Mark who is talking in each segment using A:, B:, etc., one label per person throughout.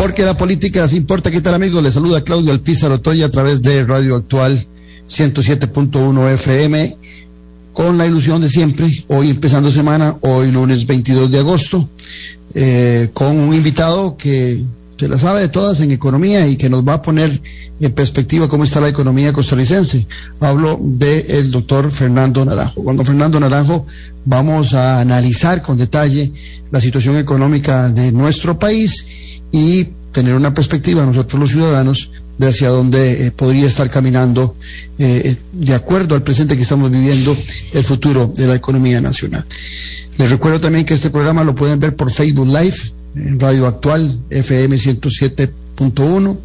A: Porque la política se importa. ¿Qué tal amigos? Les saluda Claudio Alpizar Otoya a través de Radio Actual 107.1 FM con la ilusión de siempre, hoy empezando semana, hoy lunes 22 de agosto, eh, con un invitado que se la sabe de todas en economía y que nos va a poner en perspectiva cómo está la economía costarricense. Hablo del doctor Fernando Naranjo. Con Fernando Naranjo vamos a analizar con detalle la situación económica de nuestro país y tener una perspectiva nosotros los ciudadanos de hacia dónde eh, podría estar caminando, eh, de acuerdo al presente que estamos viviendo, el futuro de la economía nacional. Les recuerdo también que este programa lo pueden ver por Facebook Live, en Radio Actual, FM 107.1.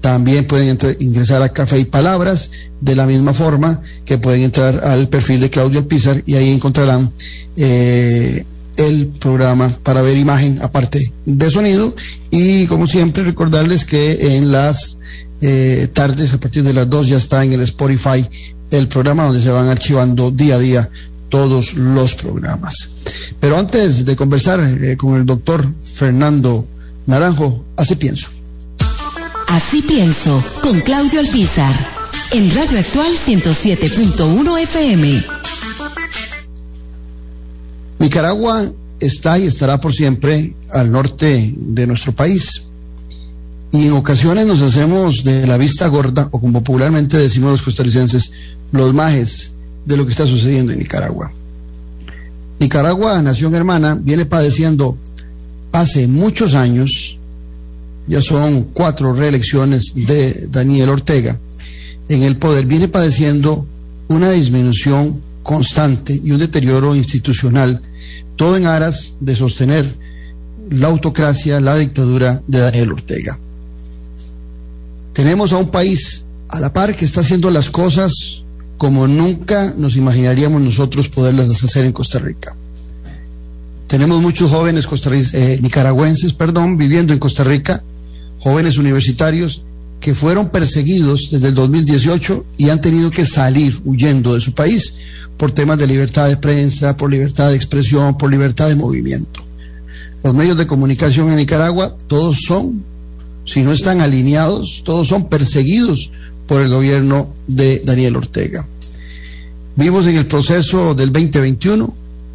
A: También pueden ingresar a Café y Palabras, de la misma forma que pueden entrar al perfil de Claudio Pizar y ahí encontrarán eh, el programa para ver imagen aparte de sonido y como siempre recordarles que en las eh, tardes a partir de las 2 ya está en el Spotify el programa donde se van archivando día a día todos los programas. Pero antes de conversar eh, con el doctor Fernando Naranjo, así pienso.
B: Así pienso, con Claudio Alpizar, en Radio Actual 107.1 FM.
A: Nicaragua está y estará por siempre al norte de nuestro país. Y en ocasiones nos hacemos de la vista gorda, o como popularmente decimos los costarricenses, los majes de lo que está sucediendo en Nicaragua. Nicaragua, nación hermana, viene padeciendo hace muchos años, ya son cuatro reelecciones de Daniel Ortega en el poder, viene padeciendo una disminución constante y un deterioro institucional todo en aras de sostener la autocracia, la dictadura de Daniel Ortega. Tenemos a un país a la par que está haciendo las cosas como nunca nos imaginaríamos nosotros poderlas hacer en Costa Rica. Tenemos muchos jóvenes eh, nicaragüenses, perdón, viviendo en Costa Rica, jóvenes universitarios que fueron perseguidos desde el 2018 y han tenido que salir huyendo de su país por temas de libertad de prensa, por libertad de expresión, por libertad de movimiento. Los medios de comunicación en Nicaragua, todos son, si no están alineados, todos son perseguidos por el gobierno de Daniel Ortega. Vimos en el proceso del 2021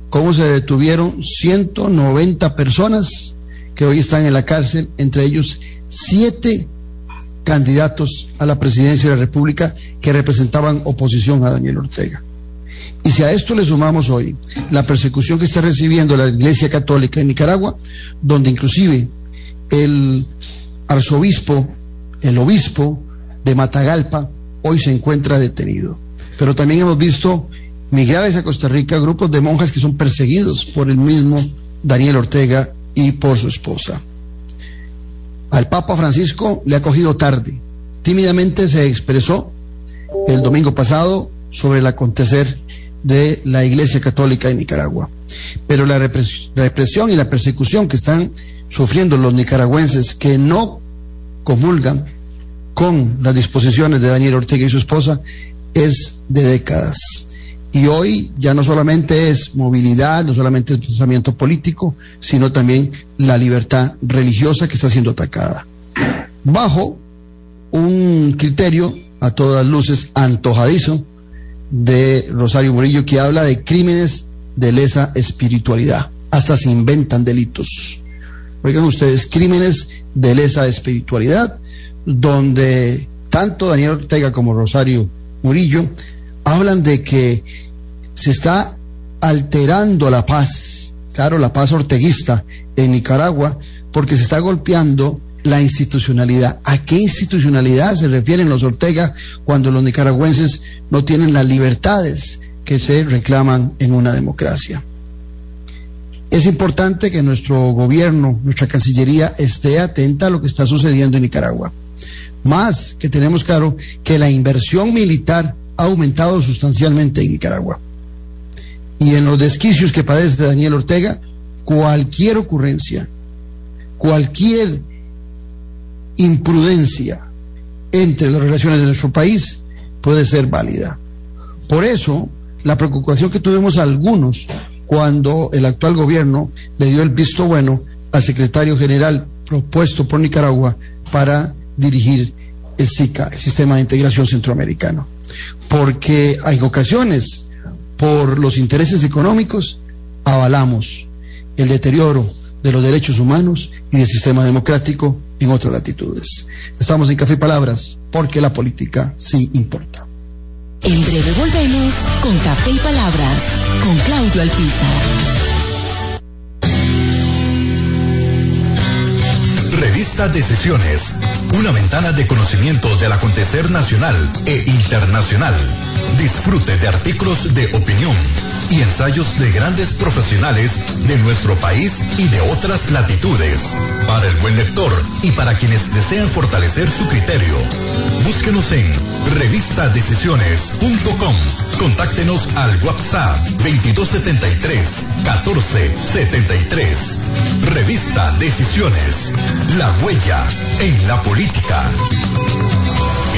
A: cómo se detuvieron 190 personas que hoy están en la cárcel, entre ellos siete candidatos a la presidencia de la República que representaban oposición a Daniel Ortega. Y si a esto le sumamos hoy la persecución que está recibiendo la Iglesia Católica en Nicaragua, donde inclusive el arzobispo, el obispo de Matagalpa, hoy se encuentra detenido. Pero también hemos visto migrar a Costa Rica grupos de monjas que son perseguidos por el mismo Daniel Ortega y por su esposa. Al Papa Francisco le ha cogido tarde. Tímidamente se expresó el domingo pasado sobre el acontecer de la Iglesia Católica de Nicaragua. Pero la represión y la persecución que están sufriendo los nicaragüenses que no comulgan con las disposiciones de Daniel Ortega y su esposa es de décadas. Y hoy ya no solamente es movilidad, no solamente es pensamiento político, sino también la libertad religiosa que está siendo atacada. Bajo un criterio a todas luces antojadizo de Rosario Murillo que habla de crímenes de lesa espiritualidad. Hasta se inventan delitos. Oigan ustedes, crímenes de lesa espiritualidad, donde tanto Daniel Ortega como Rosario Murillo hablan de que se está alterando la paz, claro, la paz orteguista en Nicaragua, porque se está golpeando la institucionalidad. ¿A qué institucionalidad se refieren los Ortega cuando los nicaragüenses no tienen las libertades que se reclaman en una democracia? Es importante que nuestro gobierno, nuestra Cancillería, esté atenta a lo que está sucediendo en Nicaragua, Más que tenemos claro que la inversión militar ha aumentado sustancialmente en Nicaragua. Y en los desquicios que padece Daniel Ortega, cualquier ocurrencia, cualquier imprudencia entre las relaciones de nuestro país puede ser válida. Por eso, la preocupación que tuvimos algunos cuando el actual gobierno le dio el visto bueno al secretario general propuesto por Nicaragua para dirigir el SICA, el Sistema de Integración Centroamericano. Porque hay ocasiones, por los intereses económicos, avalamos el deterioro de los derechos humanos y del sistema democrático en otras latitudes. Estamos en Café y Palabras porque la política sí importa.
B: En breve volvemos con Café y Palabras con Claudio Alpizar.
C: Revista Decisiones, una ventana de conocimiento del acontecer nacional e internacional. Disfrute de artículos de opinión y ensayos de grandes profesionales de nuestro país y de otras latitudes. Para el buen lector y para quienes desean fortalecer su criterio. Búsquenos en revistadecisiones.com. Contáctenos al WhatsApp 2273 1473. Revista Decisiones. La huella en la política.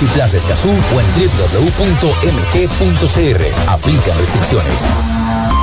D: Multiplaza Escazú o en www.mg.cr. Aplican restricciones.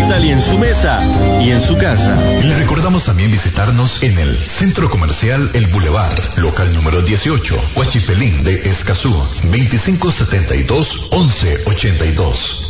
E: Italia en su mesa y en su casa.
C: Le recordamos también visitarnos en el Centro Comercial El Boulevard, local número 18, Huachipelín de Escazú, 2572-1182.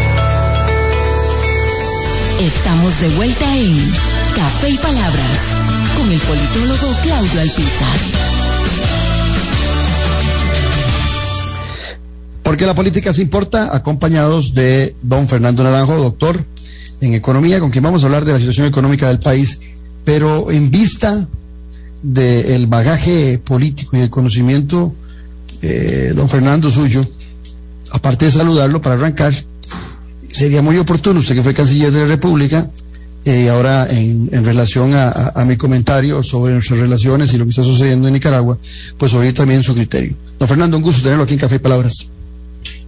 B: Estamos de vuelta en Café y Palabras con el politólogo Claudio Alpizar.
A: Porque la política se importa, acompañados de don Fernando Naranjo, doctor en economía, con quien vamos a hablar de la situación económica del país, pero en vista del bagaje político y el conocimiento, eh, don Fernando suyo, aparte de saludarlo para arrancar, sería muy oportuno, usted que fue canciller de la República, eh, ahora en, en relación a, a, a, mi comentario sobre nuestras relaciones y lo que está sucediendo en Nicaragua, pues oír también su criterio. Don Fernando, un gusto tenerlo aquí en Café y Palabras.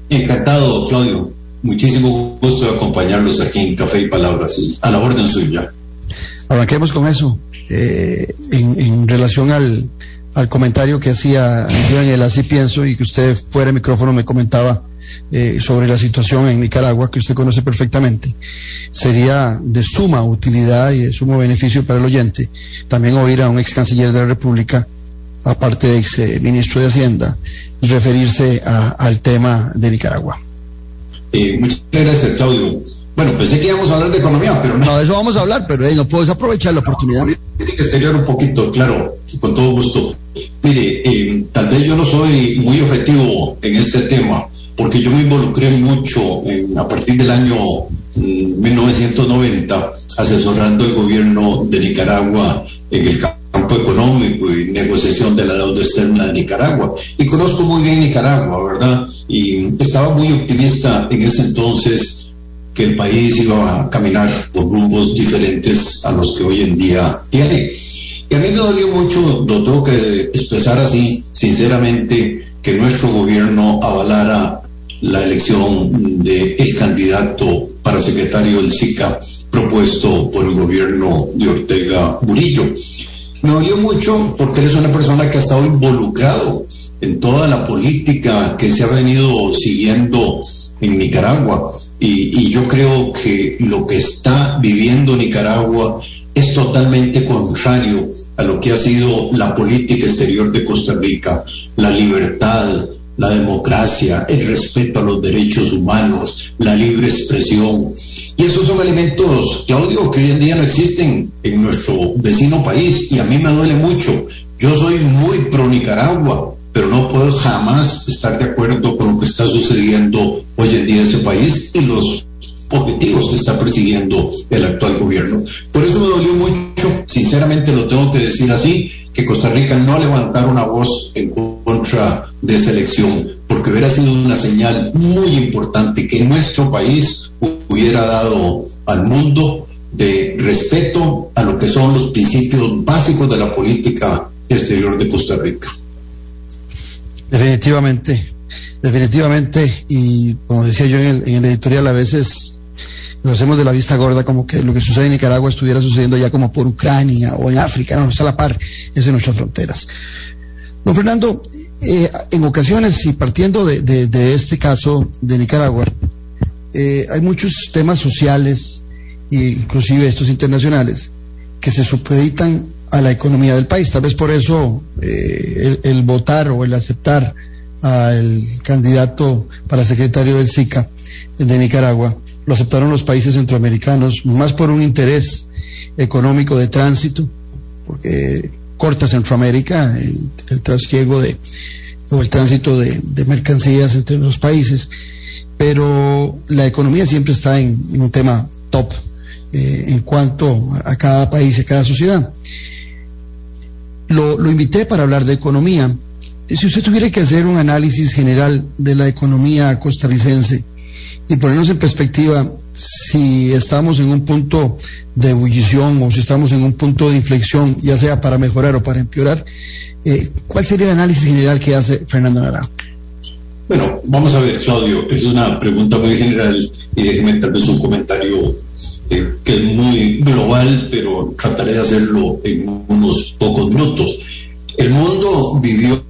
F: Encantado, Claudio. Muchísimo gusto de acompañarlos aquí en Café y Palabras, a la orden suya.
A: Arranquemos con eso. Eh, en, en, relación al, al comentario que hacía yo en el Así Pienso y que usted fuera de micrófono me comentaba eh, sobre la situación en Nicaragua, que usted conoce perfectamente, sería de suma utilidad y de sumo beneficio para el oyente también oír a un ex canciller de la República aparte de ex eh, ministro de Hacienda, referirse al tema de Nicaragua.
F: Eh, muchas gracias, Claudio. Bueno, pensé que íbamos a hablar de economía, pero no.
A: No, de eso vamos a hablar, pero no puedes aprovechar la oportunidad.
F: Política exterior un poquito, claro, con todo gusto. Mire, tal vez yo no soy muy objetivo en este tema, porque yo me involucré mucho a partir del año 1990 mm, asesorando el gobierno de Nicaragua en el campo económico y negociación de la deuda externa de Nicaragua. Y conozco muy bien Nicaragua, ¿verdad? Y estaba muy optimista en ese entonces que el país iba a caminar por rumbos diferentes a los que hoy en día tiene. Y a mí me dolió mucho, lo tengo que expresar así, sinceramente, que nuestro gobierno avalara la elección del el candidato para secretario del SICA propuesto por el gobierno de Ortega Murillo. Me dolió mucho porque eres una persona que ha estado involucrado en toda la política que se ha venido siguiendo en Nicaragua. Y, yo creo que lo que está viviendo Nicaragua es totalmente contrario a lo que ha sido la política exterior de Costa Rica, la libertad, la democracia, el respeto a los derechos humanos, la libre expresión. Y esos son elementos, Claudio, que hoy en día no existen en nuestro vecino país y a mí me duele mucho. Yo soy muy pro Nicaragua, pero no puedo jamás estar de acuerdo con lo que está sucediendo hoy en día en ese país y los objetivos que está persiguiendo el actual gobierno. Por eso me dolió mucho, sinceramente lo tengo que decir así, que Costa Rica no levantara una voz en contra de esa elección, porque hubiera sido una señal muy importante que nuestro país hubiera dado al mundo de respeto a lo que son los principios básicos de la política exterior de Costa Rica.
A: Definitivamente, definitivamente, y como decía yo en el editorial, a veces lo hacemos de la vista gorda, como que lo que sucede en Nicaragua estuviera sucediendo ya como por Ucrania o en África, no, está a la par, es en nuestras fronteras. Don Fernando, eh, en ocasiones, y partiendo de, de, este caso de Nicaragua, eh, hay muchos temas sociales, inclusive estos internacionales, que se supeditan a la economía del país. Tal vez por eso eh, el, el, votar o el aceptar al candidato para secretario del SICA de Nicaragua lo aceptaron los países centroamericanos, más por un interés económico de tránsito, porque corta Centroamérica el, trasiego de, o el tránsito de, mercancías entre los países, pero la economía siempre está en, un tema top eh, en cuanto a cada país y a cada sociedad. Lo, lo invité para hablar de economía. Si usted tuviera que hacer un análisis general de la economía costarricense, y ponernos en perspectiva si estamos en un punto de ebullición o si estamos en un punto de inflexión, ya sea para mejorar o para empeorar, eh, ¿cuál sería el análisis general que hace Fernando Nara?
F: Bueno, vamos a ver, Claudio, es una pregunta muy general y déjeme tal vez un comentario eh, que es muy global, pero trataré de hacerlo en unos pocos minutos. El mundo vivió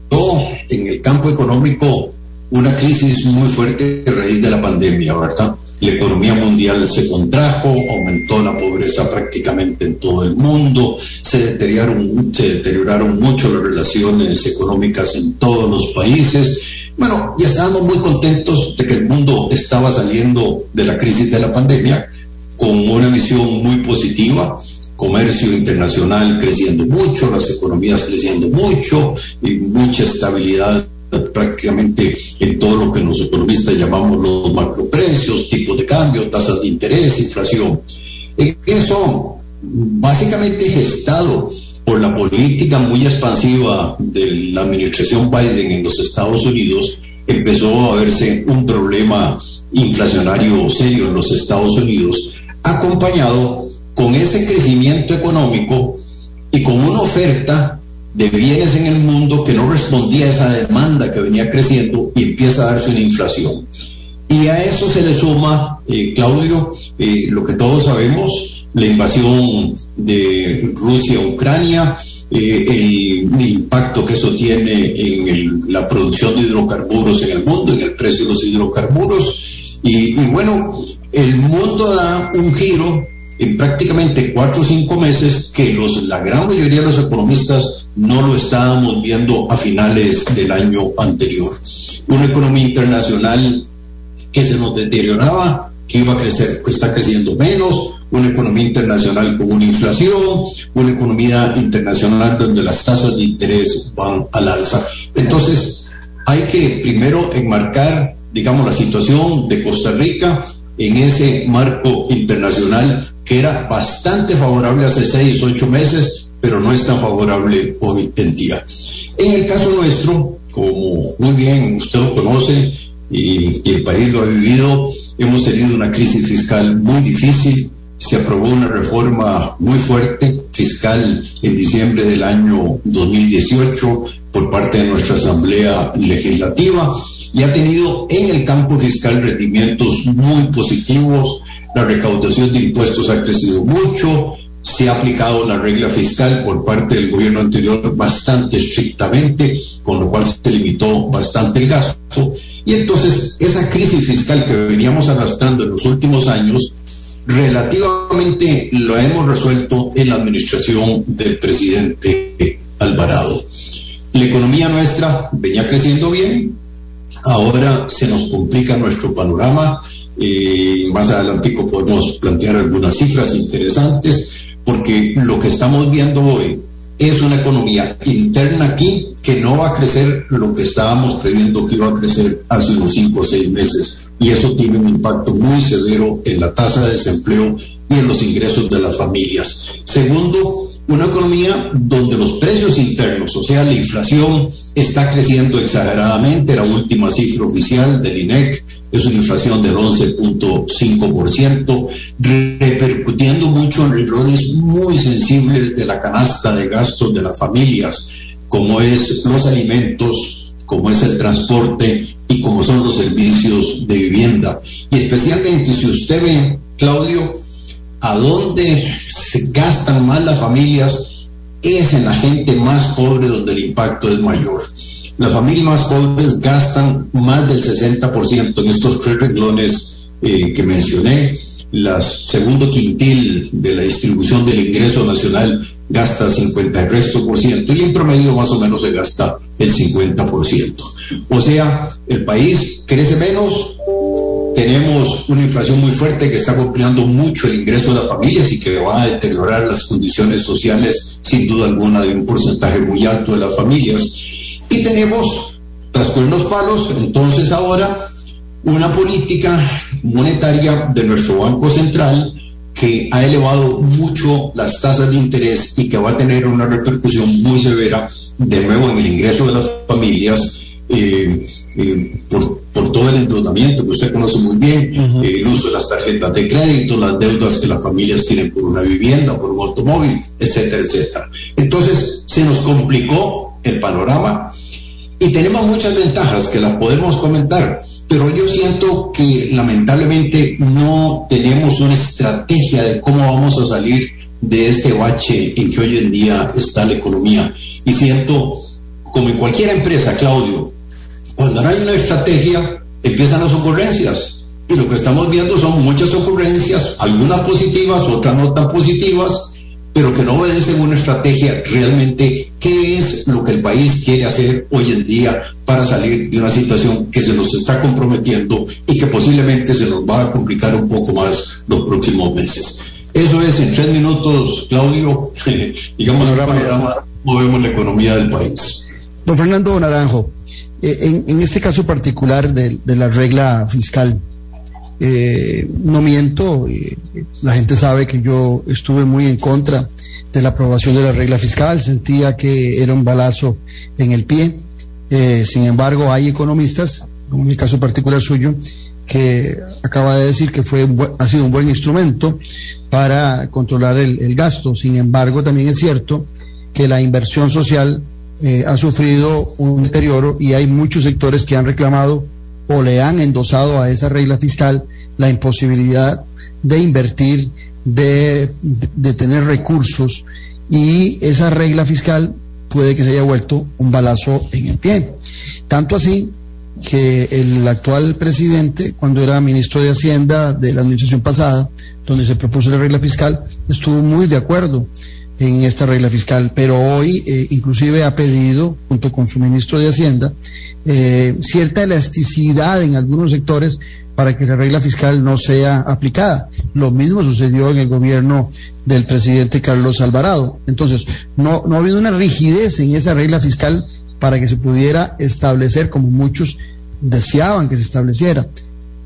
F: en el campo económico una crisis muy fuerte a raíz de la pandemia, ¿verdad? La economía mundial se contrajo, aumentó la pobreza prácticamente en todo el mundo, se deterioraron, se deterioraron mucho las relaciones económicas en todos los países. Bueno, ya estábamos muy contentos de que el mundo estaba saliendo de la crisis de la pandemia con una visión muy positiva, comercio internacional creciendo mucho, las economías creciendo mucho y mucha estabilidad prácticamente en todo lo que los economistas llamamos los macroprecios, tipos de cambio, tasas de interés, inflación. Eso básicamente gestado por la política muy expansiva de la administración Biden en los Estados Unidos, empezó a verse un problema inflacionario serio en los Estados Unidos, acompañado con ese crecimiento económico y con una oferta de bienes en el mundo que no respondía a esa demanda que venía creciendo y empieza a darse una inflación. Y a eso se le suma, eh, Claudio, eh, lo que todos sabemos, la invasión de Rusia a Ucrania, eh, el, impacto que eso tiene en la producción de hidrocarburos en el mundo, en el precio de los hidrocarburos. Y, y bueno, el mundo da un giro en prácticamente cuatro o cinco meses que los, la gran mayoría de los economistas no lo estábamos viendo a finales del año anterior. Una economía internacional que se nos deterioraba, que iba a crecer, que está creciendo menos, una economía internacional con una inflación, una economía internacional donde las tasas de interés van al alza. Entonces, hay que primero enmarcar, digamos, la situación de Costa Rica en ese marco internacional que era bastante favorable hace seis, ocho meses, pero no es tan favorable hoy en día. En el caso nuestro, como muy bien usted lo conoce y, y el país lo ha vivido, hemos tenido una crisis fiscal muy difícil, se aprobó una reforma muy fuerte fiscal en diciembre del año 2018 por parte de nuestra Asamblea Legislativa y ha tenido en el campo fiscal rendimientos muy positivos. La recaudación de impuestos ha crecido mucho, se ha aplicado la regla fiscal por parte del gobierno anterior bastante estrictamente, con lo cual se limitó bastante el gasto. Y entonces esa crisis fiscal que veníamos arrastrando en los últimos años, relativamente lo hemos resuelto en la administración del presidente Alvarado. La economía nuestra venía creciendo bien, ahora se nos complica nuestro panorama. Eh, más adelante podemos plantear algunas cifras interesantes, porque lo que estamos viendo hoy es una economía interna aquí que no va a crecer lo que estábamos previendo que iba a crecer hace unos cinco o seis meses. Y eso tiene un impacto muy severo en la tasa de desempleo y en los ingresos de las familias. Segundo, una economía donde los precios internos, o sea, la inflación, está creciendo exageradamente. La última cifra oficial del INEC es una inflación del 11.5%, repercutiendo mucho en errores muy sensibles de la canasta de gastos de las familias, como es los alimentos, como es el transporte y como son los servicios de vivienda. Y especialmente si usted ve, Claudio, a dónde se gastan más las familias es en la gente más pobre donde el impacto es mayor. Las familias más pobres gastan más del 60% en estos tres renglones eh, que mencioné. La segundo quintil de la distribución del ingreso nacional gasta 50 el resto por ciento y en promedio más o menos se gasta el 50%. O sea, el país crece menos, tenemos una inflación muy fuerte que está golpeando mucho el ingreso de las familias y que va a deteriorar las condiciones sociales, sin duda alguna, de un porcentaje muy alto de las familias. Y tenemos, tras con los palos, entonces ahora una política monetaria de nuestro Banco Central que ha elevado mucho las tasas de interés y que va a tener una repercusión muy severa de nuevo en el ingreso de las familias eh, eh, por, por, todo el endeudamiento que usted conoce muy bien, eh, el uso de las tarjetas de crédito, las deudas que las familias tienen por una vivienda, por un automóvil, etcétera, etcétera. Entonces, se nos complicó el panorama y tenemos muchas ventajas que las podemos comentar, pero yo siento que lamentablemente no tenemos una estrategia de cómo vamos a salir de este bache en que hoy en día está la economía. Y siento, como en cualquier empresa, Claudio, cuando no hay una estrategia, empiezan las ocurrencias. Y lo que estamos viendo son muchas ocurrencias, algunas positivas, otras no tan positivas, pero que no obedecen una estrategia realmente qué es lo que el país quiere hacer hoy en día para salir de una situación que se nos está comprometiendo y que posiblemente se nos va a complicar un poco más los próximos meses. Eso es en tres minutos, Claudio, digamos, panorama, movemos la economía del país.
A: Don Fernando Naranjo, eh, en, en, este caso particular de, de la regla fiscal, eh, no miento, eh, la gente sabe que yo estuve muy en contra de la aprobación de la regla fiscal, sentía que era un balazo en el pie. Eh, sin embargo, hay economistas, en el caso particular suyo, que acaba de decir que fue ha sido un buen instrumento para controlar el, el gasto. Sin embargo, también es cierto que la inversión social eh, ha sufrido un deterioro y hay muchos sectores que han reclamado o le han endosado a esa regla fiscal la imposibilidad de invertir, de, de, tener recursos y esa regla fiscal puede que se haya vuelto un balazo en el pie. Tanto así que el actual presidente, cuando era ministro de Hacienda de la administración pasada, donde se propuso la regla fiscal, estuvo muy de acuerdo en esta regla fiscal, pero hoy eh, inclusive ha pedido, junto con su ministro de Hacienda, eh, cierta elasticidad en algunos sectores para que la regla fiscal no sea aplicada. Lo mismo sucedió en el gobierno del presidente Carlos Alvarado. Entonces, no, no ha habido una rigidez en esa regla fiscal para que se pudiera establecer como muchos deseaban que se estableciera.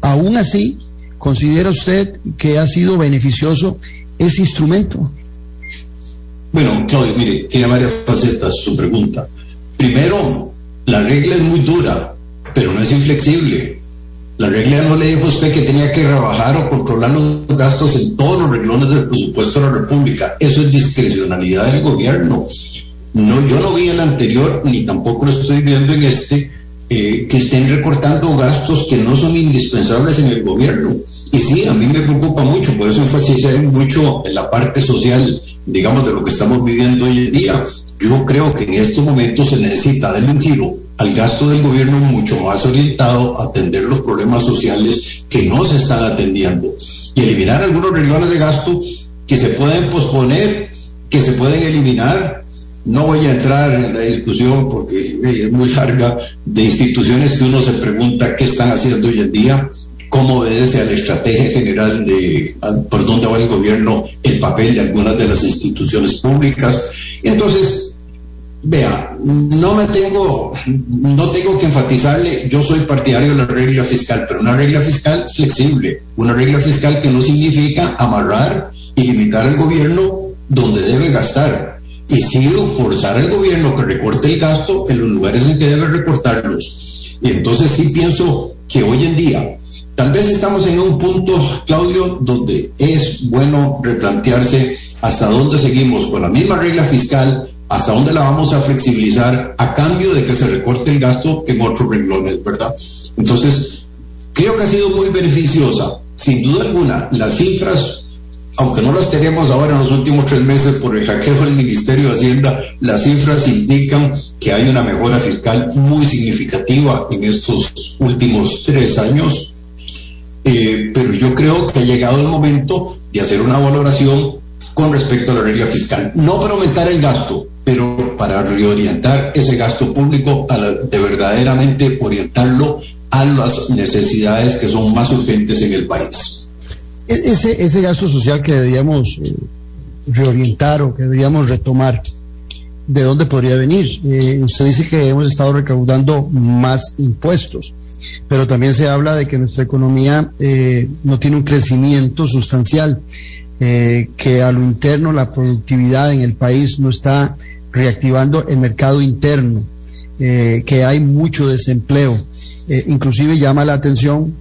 A: Aún así, ¿considera usted que ha sido beneficioso ese instrumento?
F: Bueno, Claudio, mire, tiene varias facetas su pregunta. Primero, la regla es muy dura, pero no es inflexible. La regla no le dijo a usted que tenía que rebajar o controlar los gastos en todos los reglones del presupuesto de la República. Eso es discrecionalidad del gobierno. No, yo no vi en el anterior, ni tampoco lo estoy viendo en este, eh, que estén recortando gastos que no son indispensables en el gobierno. Y sí, a mí me preocupa mucho, por eso enfatizar mucho en la parte social, digamos, de lo que estamos viviendo hoy en día. Yo creo que en estos momentos se necesita darle un giro al gasto del gobierno mucho más orientado a atender los problemas sociales que no se están atendiendo y eliminar algunos reglones de gasto que se pueden posponer, que se pueden eliminar. No voy a entrar en la discusión porque es muy larga de instituciones que uno se pregunta qué están haciendo hoy en día, cómo obedece a la estrategia general de por dónde va el gobierno, el papel de algunas de las instituciones públicas. Entonces, Vea, no me tengo, no tengo que enfatizarle, yo soy partidario de la regla fiscal, pero una regla fiscal flexible, una regla fiscal que no significa amarrar y limitar al gobierno donde debe gastar. Y sí forzar al gobierno que recorte el gasto en los lugares en que debe recortarlos. Y entonces sí pienso que hoy en día, tal vez estamos en un punto, Claudio, donde es bueno replantearse hasta dónde seguimos con la misma regla fiscal hasta dónde la vamos a flexibilizar a cambio de que se recorte el gasto en otros renglones, ¿verdad? Entonces, creo que ha sido muy beneficiosa. Sin duda alguna, las cifras, aunque no las tenemos ahora en los últimos tres meses por el hackeo del Ministerio de Hacienda, las cifras indican que hay una mejora fiscal muy significativa en estos últimos tres años. Eh, pero yo creo que ha llegado el momento de hacer una valoración con respecto a la regla fiscal. No para aumentar el gasto, pero para reorientar ese gasto público de verdaderamente orientarlo a las necesidades que son más urgentes en el país.
A: Ese, ese gasto social que deberíamos eh, reorientar o que deberíamos retomar, ¿de dónde podría venir? Eh, usted dice que hemos estado recaudando más impuestos, pero también se habla de que nuestra economía eh, no tiene un crecimiento sustancial, que a lo interno la productividad en el país no está reactivando el mercado interno, eh, que hay mucho desempleo. Eh, inclusive llama la atención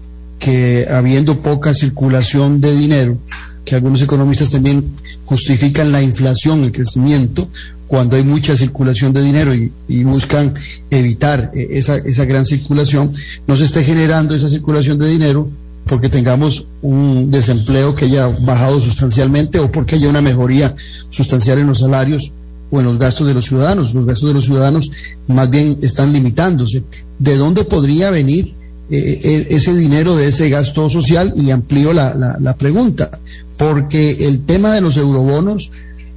A: que habiendo poca circulación de dinero, que algunos economistas también justifican la inflación, el crecimiento, cuando hay mucha circulación de dinero y, buscan evitar eh, esa, esa gran circulación, no se esté generando esa circulación de dinero porque tengamos un desempleo que haya bajado sustancialmente o porque haya una mejoría sustancial en los salarios o en los gastos de los ciudadanos. Los gastos de los ciudadanos más bien están limitándose. ¿De dónde podría venir eh, eh, ese dinero de ese gasto social? Y amplío la, la, pregunta, porque el tema de los eurobonos,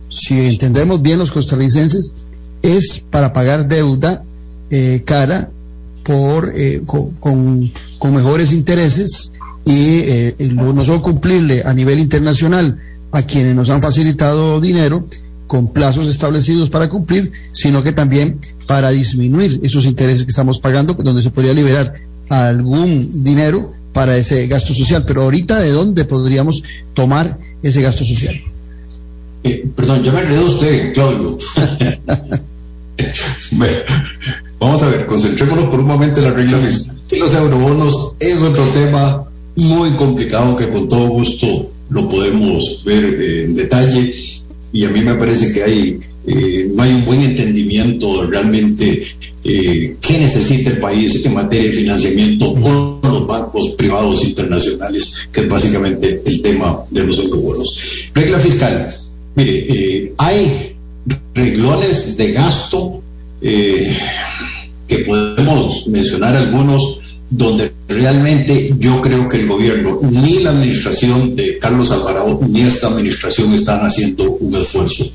A: si entendemos bien los costarricenses, es para pagar deuda eh, cara por, con, con, mejores intereses y no solo cumplirle a nivel internacional a quienes nos han facilitado dinero, con plazos establecidos para cumplir, sino que también para disminuir esos intereses que estamos pagando, donde se podría liberar algún dinero para ese gasto social. Pero ahorita, ¿de dónde podríamos tomar ese gasto social?
F: Eh, perdón, yo me enredo usted, Claudio. vamos a ver, concentrémonos por un momento en la regla fiscal. Y los eurobonos es otro tema muy complicado que con todo gusto lo podemos ver en detalle y a mí me parece que hay, eh, no hay un buen entendimiento realmente eh, qué necesita el país en materia de financiamiento con los bancos privados internacionales, que es básicamente el tema de los eurobonos. Regla fiscal. Mire, eh, hay reglones de gasto que podemos mencionar algunos donde realmente yo creo que el gobierno, ni la administración de Carlos Alvarado, ni esta administración están haciendo un esfuerzo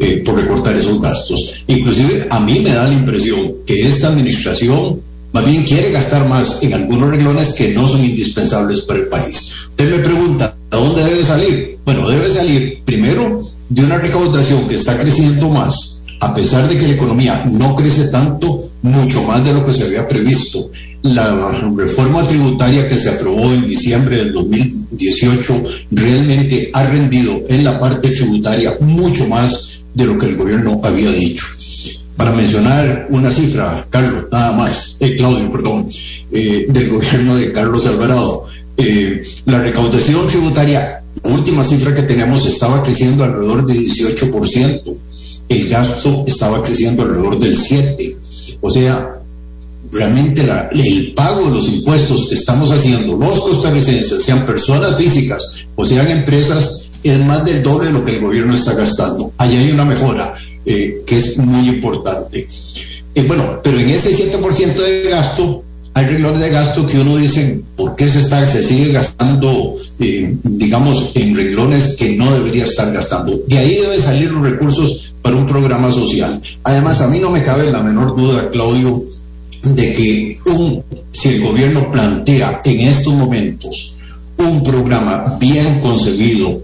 F: eh, por recortar esos gastos. Inclusive a mí me da la impresión que esta administración más bien quiere gastar más en algunos reglones que no son indispensables para el país. Usted me pregunta, ¿a dónde debe salir? Bueno, debe salir primero de una recaudación que está creciendo más, a pesar de que la economía no crece tanto, mucho más de lo que se había previsto la reforma tributaria que se aprobó en diciembre del 2018 realmente ha rendido en la parte tributaria mucho más de lo que el gobierno había dicho. Para mencionar una cifra, Carlos, nada más, eh, Claudio, perdón, eh, del gobierno de Carlos Alvarado, eh, la recaudación tributaria, última cifra que tenemos, estaba creciendo alrededor del 18%, el gasto estaba creciendo alrededor del 7%. O sea, realmente el pago de los impuestos que estamos haciendo los costarricenses, sean personas físicas o sean empresas, es más del doble de lo que el gobierno está gastando. Allí hay una mejora eh, que es muy importante. Eh, bueno, pero en ese 7% de gasto hay reglones de gasto que uno dice, ¿por qué se, está, se sigue gastando, eh, digamos, en reglones que no debería estar gastando? De ahí deben salir los recursos para un programa social. Además, a mí no me cabe la menor duda, Claudio, de que un, si el gobierno plantea en estos momentos un programa bien concebido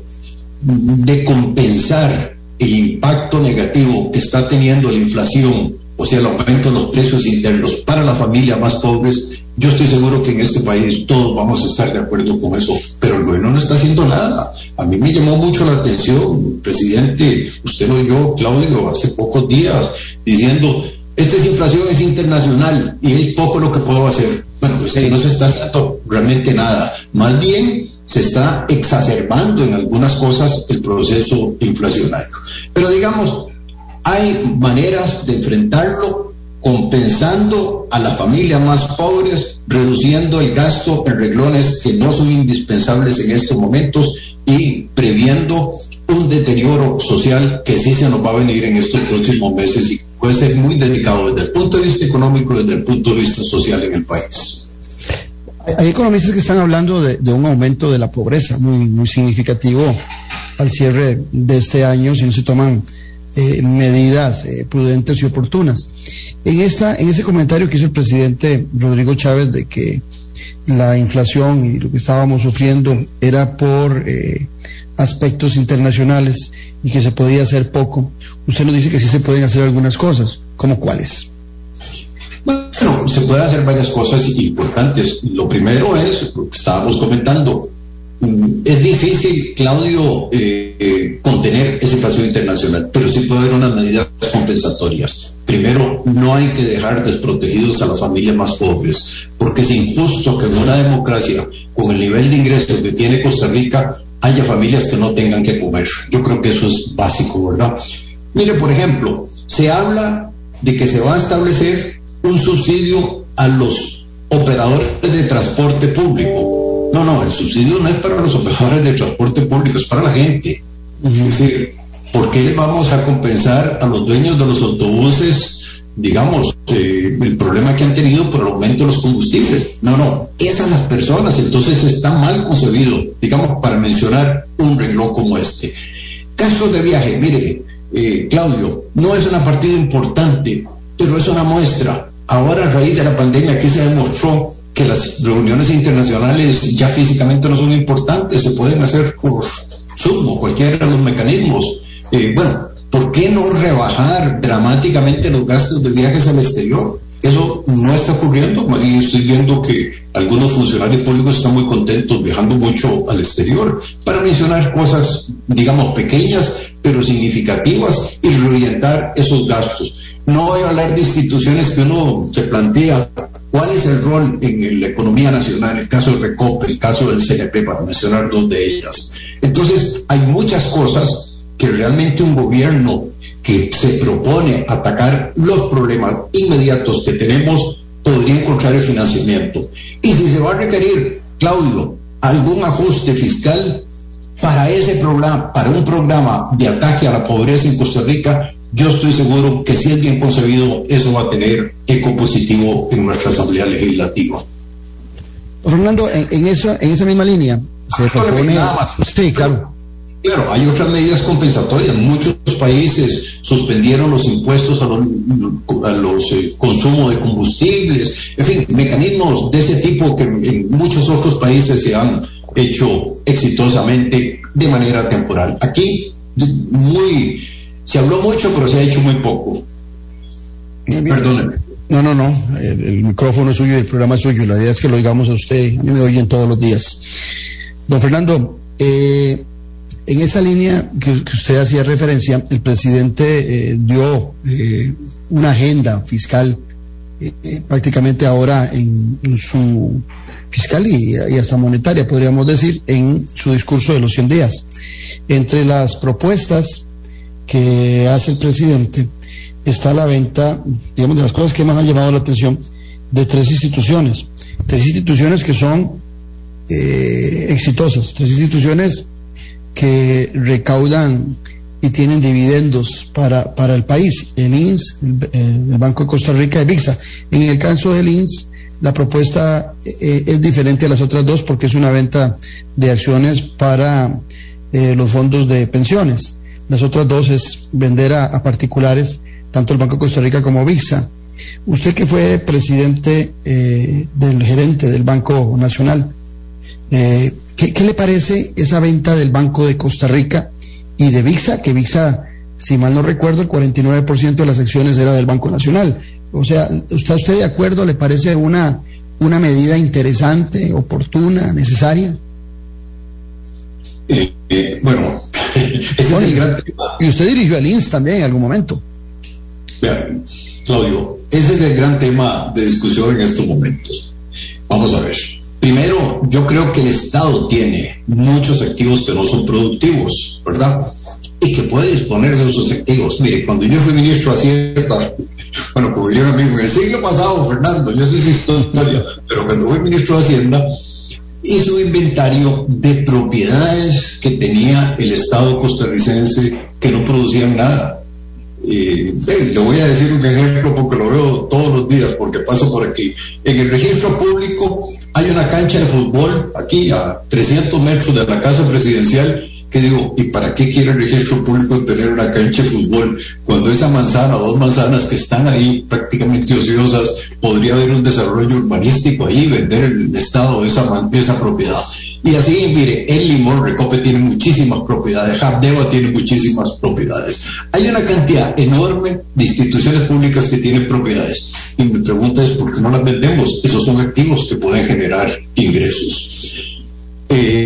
F: de compensar el impacto negativo que está teniendo la inflación, o sea, el aumento de los precios internos para las familias más pobres, yo estoy seguro que en este país todos vamos a estar de acuerdo con eso, pero el gobierno no está haciendo nada. A mí me llamó mucho la atención, presidente, usted lo oyó, Claudio, hace pocos días, diciendo, esta es inflación es internacional y es poco lo que puedo hacer. Bueno, pues que no se está haciendo realmente nada. Más bien se está exacerbando en algunas cosas el proceso inflacionario. Pero digamos, hay maneras de enfrentarlo compensando a las familias más pobres, reduciendo el gasto en reglones que no son indispensables en estos momentos y previendo un deterioro social que sí se nos va a venir en estos próximos meses y puede ser muy delicado desde el punto de vista económico desde el punto de vista social en el país.
A: Hay economistas que están hablando de, un aumento de la pobreza muy, significativo al cierre de este año si no se toman eh, medidas eh, prudentes y oportunas. En, esta, en ese comentario que hizo el presidente Rodrigo Chávez de que la inflación y lo que estábamos sufriendo era por eh, aspectos internacionales y que se podía hacer poco, usted nos dice que sí se pueden hacer algunas cosas, ¿como cuáles?
F: Se pueden hacer varias cosas importantes. Lo primero es lo que estábamos comentando. Mm, es difícil, Claudio, eh, eh, contener esa inflación internacional, pero sí puede haber unas medidas compensatorias. Primero, no hay que dejar desprotegidos a las familias más pobres, porque es injusto que en una democracia con el nivel de ingresos que tiene Costa Rica haya familias que no tengan que comer. Yo creo que eso es básico, ¿verdad? Mire, por ejemplo, se habla de que se va a establecer un subsidio a los operadores de transporte público. No, no, el subsidio no es para los operadores de transporte público, es para la gente. Es decir, ¿por qué le vamos a compensar a los dueños de los autobuses, digamos, eh, el problema que han tenido por el aumento de los combustibles? No, no, esas las personas, entonces está mal concebido, digamos, para mencionar un renglón como este. Casos de viaje, mire, eh, Claudio, no es una partida importante, pero es una muestra. Ahora, a raíz de la pandemia, aquí se demostró que las reuniones internacionales ya físicamente no son importantes, se pueden hacer por Zoom o cualquiera de los mecanismos. Eh, bueno, ¿por qué no rebajar dramáticamente los gastos de viajes al exterior? Eso no está ocurriendo y estoy viendo que algunos funcionarios públicos están muy contentos viajando mucho al exterior para mencionar cosas, digamos, pequeñas, pero significativas y reorientar esos gastos. No voy a hablar de instituciones que uno se plantea cuál es el rol en la economía nacional, el caso del RECOP, el caso del CNP, para mencionar dos de ellas. Entonces, hay muchas cosas que realmente un gobierno que se propone atacar los problemas inmediatos que tenemos podría encontrar el financiamiento. Y si se va a requerir, Claudio, algún ajuste fiscal para ese programa, para un programa de ataque a la pobreza en Costa Rica, yo estoy seguro que si es bien concebido, eso va a tener eco positivo en nuestra Asamblea Legislativa.
A: Fernando, en, eso, en esa misma línea se
F: Ah,
A: propone.
F: nada más.
A: Sí, claro.
F: Claro, hay otras medidas compensatorias. Muchos países suspendieron los impuestos a los, a los eh, consumos de combustibles, en fin, mecanismos de ese tipo que en muchos otros países se han hecho exitosamente de manera temporal. Aquí muy se habló mucho, pero se ha hecho muy poco. Perdóneme.
A: No, no, no. El, el micrófono es suyo y el programa es suyo. La idea es que lo digamos a usted. A mí me oyen todos los días. Don Fernando, eh, en esa línea que, que, usted hacía referencia, el presidente eh, dio eh, una agenda fiscal prácticamente ahora en, en su fiscal y, hasta monetaria, podríamos decir, en su discurso de los 100 días. Entre las propuestas que hace el presidente está la venta, digamos, de las cosas que más han llamado la atención, de tres instituciones. Tres instituciones que son eh, exitosas, tres instituciones que recaudan y tienen dividendos para, para el país, el INS, el, el, Banco de Costa Rica y VIXA. En el caso del INS, la propuesta eh, es diferente a las otras dos porque es una venta de acciones para eh, los fondos de pensiones. Las otras dos es vender a, particulares, tanto el Banco de Costa Rica como VIXA. Usted que fue presidente eh, del gerente del Banco Nacional, ¿qué, ¿qué, le parece esa venta del Banco de Costa Rica y de VIXA? Que VIXA, si mal no recuerdo, el 49% de las acciones era del Banco Nacional. O sea, ¿está usted de acuerdo? ¿Le parece una, una medida interesante, oportuna, necesaria?
F: Eh, eh, bueno, ese
A: bueno,
F: es el
A: y,
F: gran tema.
A: y usted dirigió el INS también en algún momento.
F: Vean, Claudio, ese es el gran tema de discusión en estos momentos. Vamos a ver. Primero, yo creo que el Estado tiene muchos activos que no son productivos, ¿verdad? Y que puede disponer de esos activos. Mire, cuando yo fui ministro de Hacienda, bueno, como diría un amigo, en el siglo pasado, Fernando, yo si historia, pero cuando fui ministro de Hacienda, hizo un inventario de propiedades que tenía el Estado costarricense que no producían nada. Eh, eh, le voy a decir un ejemplo porque lo veo todos los días, porque paso por aquí. En el registro público hay una cancha de fútbol aquí a 300 metros de la casa presidencial que digo, ¿y para qué quiere el registro público tener una cancha de fútbol cuando esa manzana o dos manzanas que están ahí prácticamente ociosas, podría haber un desarrollo urbanístico ahí, vender el Estado esa, esa propiedad? Y así, mire, el Limón Recope tiene muchísimas propiedades, Habdeba tiene muchísimas propiedades. Hay una cantidad enorme de instituciones públicas que tienen propiedades. Y mi pregunta es, ¿por qué no las vendemos? Esos son activos que pueden generar ingresos. Eh,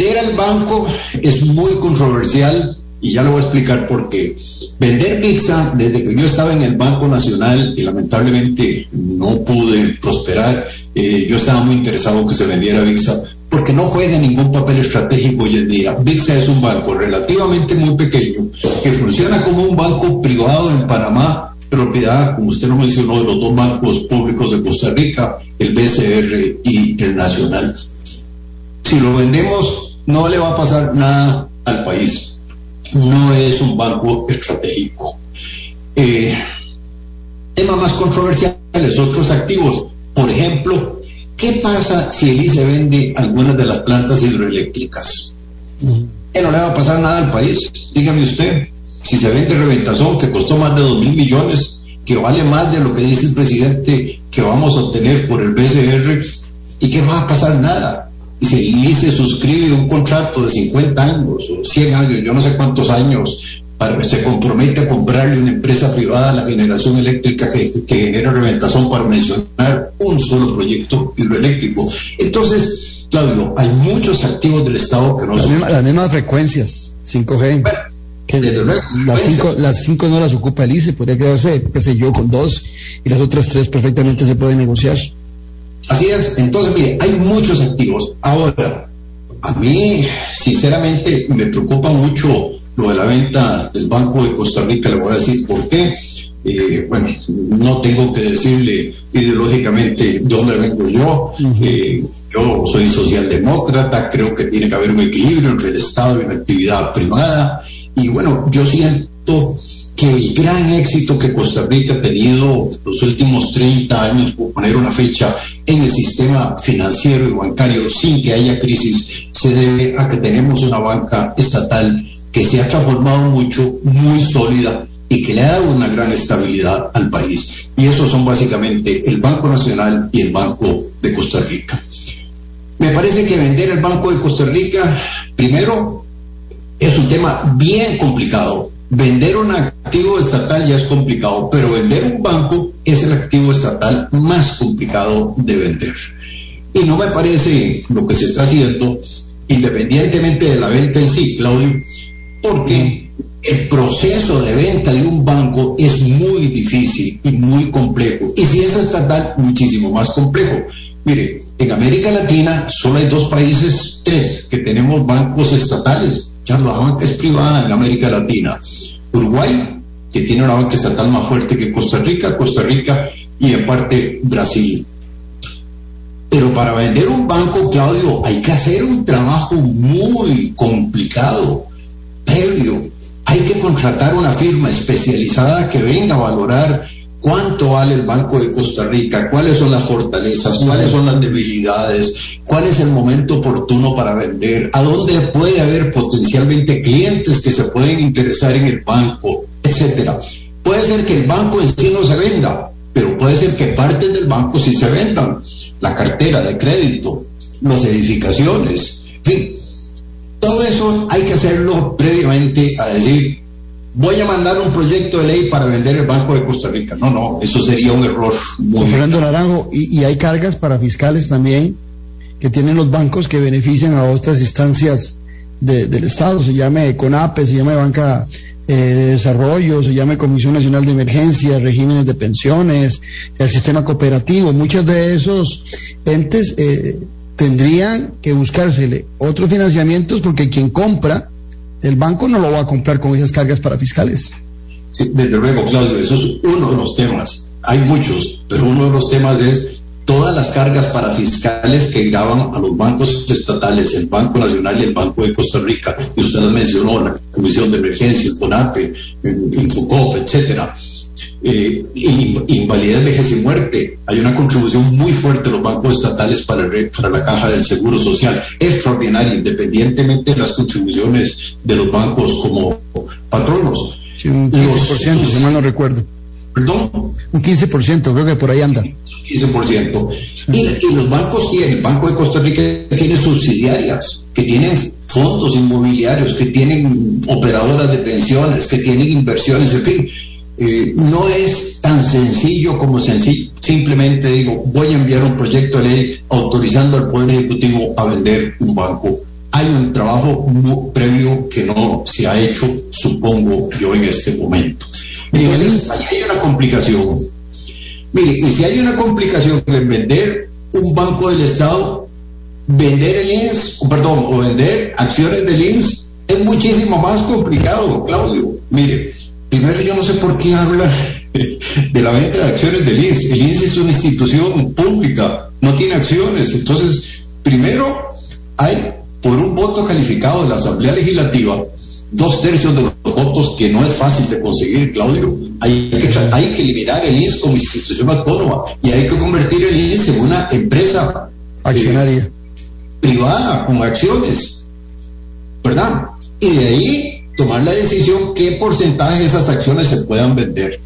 F: Vender al banco es muy controversial y ya lo voy a explicar por qué. Vender pizza, desde que yo estaba en el Banco Nacional y lamentablemente no pude prosperar, eh, yo estaba muy interesado que se vendiera VIXA porque no juega ningún papel estratégico hoy en día. VIXA es un banco relativamente muy pequeño que funciona como un banco privado en Panamá, propiedad, como usted lo mencionó, de los dos bancos públicos de Costa Rica, el BCR y el Nacional si lo vendemos no le va a pasar nada al país. No es un banco estratégico. Eh, tema más controversial es otros activos. Por ejemplo, ¿qué pasa si el ICE vende algunas de las plantas hidroeléctricas? ¿Que no le va a pasar nada al país? Dígame usted, si se vende Reventazón, que costó más de dos mil millones, que vale más de lo que dice el presidente que vamos a obtener por el BCR, ¿y qué va a pasar? Nada si el ICE suscribe un contrato de 50 años o 100 años, yo no sé cuántos años, para que se compromete a comprarle una empresa privada la generación eléctrica que, que genera reventazón para mencionar un solo proyecto hidroeléctrico. Entonces, Claudio, hay muchos activos del Estado que no son...
A: Las mismas frecuencias, 5G.
F: Bueno,
A: que
F: desde luego,
A: las cinco, las cinco no las ocupa el ICE, podría quedarse, qué sé yo, con dos, y las otras tres perfectamente se pueden negociar.
F: Así es, entonces mire, hay muchos activos. Ahora, a mí sinceramente me preocupa mucho lo de la venta del Banco de Costa Rica, le voy a decir por qué. Eh, bueno, no tengo que decirle ideológicamente de dónde vengo yo. Uh -huh. eh, yo soy socialdemócrata, creo que tiene que haber un equilibrio entre el Estado y la actividad privada. Y bueno, yo siento que el gran éxito que Costa Rica ha tenido los últimos 30 años, por poner una fecha, en el sistema financiero y bancario sin que haya crisis, se debe a que tenemos una banca estatal que se ha transformado mucho, muy sólida y que le ha dado una gran estabilidad al país. Y esos son básicamente el Banco Nacional y el Banco de Costa Rica. Me parece que vender el Banco de Costa Rica, primero, es un tema bien complicado Vender un activo estatal ya es complicado, pero vender un banco es el activo estatal más complicado de vender. Y no me parece lo que se está haciendo, independientemente de la venta en sí, Claudio, porque el proceso de venta de un banco es muy difícil y muy complejo. Y si es estatal, muchísimo más complejo. Mire, en América Latina solo hay dos países, tres, que tenemos bancos estatales ya la banca es privada en América Latina. Uruguay, que tiene una banca estatal más fuerte que Costa Rica, Costa Rica y en parte Brasil. Pero para vender un banco, Claudio, hay que hacer un trabajo muy complicado, previo. Hay que contratar una firma especializada que venga a valorar cuánto vale el Banco de Costa Rica, cuáles son las fortalezas, cuáles son las debilidades, cuál es el momento oportuno para vender, a dónde puede haber potencialmente clientes que se pueden interesar en el banco, etcétera. Puede ser que el banco en sí no se venda, pero puede ser que partes del banco sí se vendan, la cartera de crédito, las edificaciones, en fin. Todo eso hay que hacerlo previamente a decir, voy a mandar un proyecto de ley para vender el Banco de Costa Rica. No, no, eso sería un error
A: muy Fernando Naranjo, y, hay cargas para fiscales también que tienen los bancos que benefician a otras instancias del Estado, se llame CONAPE, se llame Banca eh, de Desarrollo, se llame Comisión Nacional de Emergencia, regímenes de pensiones, el sistema cooperativo, muchos de esos entes eh, tendrían que buscársele otros financiamientos porque quien compra el banco no lo va a comprar con esas cargas para fiscales.
F: Desde luego, Claudio, eso es uno de los temas. Hay muchos, pero uno de los temas es todas las cargas para fiscales que graban a los bancos estatales, el Banco Nacional y el Banco de Costa Rica, y usted las mencionó, la Comisión de Emergencia, el FONAPE, Infocop, etcétera eh, invalidez, vejez y muerte. Hay una contribución muy fuerte de los bancos estatales para, para la caja del Seguro Social, extraordinaria, independientemente de las contribuciones de los bancos como patronos.
A: Sí, un 15%, si mal no recuerdo.
F: ¿Perdón?
A: Un 15%, creo que por ahí anda.
F: 15%. Y, y los bancos tienen, el Banco de Costa Rica tiene subsidiarias, que tienen fondos inmobiliarios, que tienen operadoras de pensiones, que tienen inversiones, en fin eh, no es tan sencillo como sencillo. Simplemente digo, voy a enviar un proyecto de ley autorizando al Poder Ejecutivo a vender un banco. Hay un trabajo previo que no se ha hecho, supongo yo, en este momento. Entonces, ahí hay una complicación. Mire, y si hay una complicación en vender un banco del Estado, vender el INS, perdón, o vender acciones del INS es muchísimo más complicado, Claudio. Mire, Primero, yo no sé por qué habla de la venta de acciones del INS. El INS es una institución pública, no tiene acciones. Entonces, primero, hay por un voto calificado de la Asamblea Legislativa, dos tercios de los votos que no es fácil de conseguir, Claudio. Hay que, hay que eliminar el INS como institución autónoma y hay que convertir el INS en una empresa
A: accionaria
F: privada con acciones, ¿verdad? Y de ahí tomar la decisión qué porcentaje de esas acciones se puedan vender.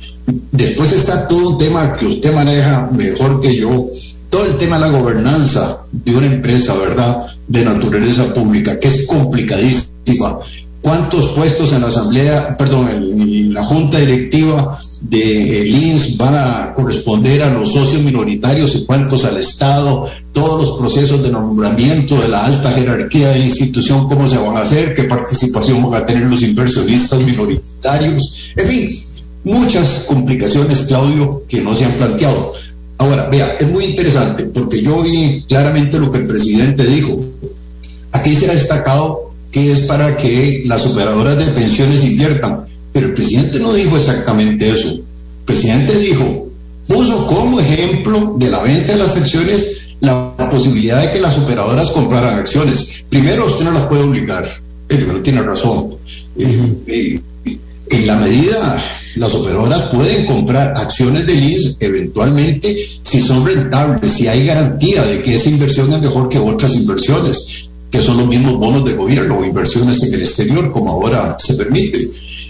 F: Después está todo un tema que usted maneja mejor que yo, todo el tema de la gobernanza de una empresa, ¿verdad? De naturaleza pública, que es complicadísima cuántos puestos en la asamblea, perdón, en la junta directiva de el INS van a corresponder a los socios minoritarios y cuántos al Estado, todos los procesos de nombramiento de la alta jerarquía de la institución, cómo se van a hacer, qué participación van a tener los inversionistas minoritarios, en fin, muchas complicaciones, Claudio, que no se han planteado. Ahora, vea, es muy interesante porque yo vi claramente lo que el presidente dijo. Aquí se ha destacado que es para que las operadoras de pensiones inviertan. Pero el presidente no dijo exactamente eso. El presidente dijo, puso como ejemplo de la venta de las acciones la posibilidad de que las operadoras compraran acciones. Primero, usted no las puede obligar, pero no tiene razón. Eh, eh, en la medida las operadoras pueden comprar acciones de INS eventualmente si son rentables, si hay garantía de que esa inversión es mejor que otras inversiones, que son los mismos bonos de gobierno o inversiones en el exterior, como ahora se permite.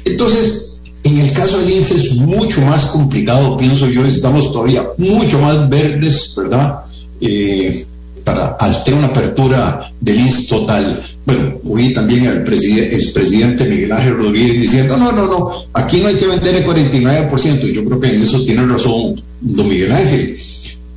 F: Entonces, en el caso del INSE es mucho más complicado, pienso yo, estamos todavía mucho más verdes, ¿verdad? Eh, para tener una apertura del INSE total. Bueno, oí también al expresidente Miguel Ángel Rodríguez diciendo, no, no, no, aquí no hay que vender el 49%. Y yo creo que en eso tiene razón don Miguel Ángel.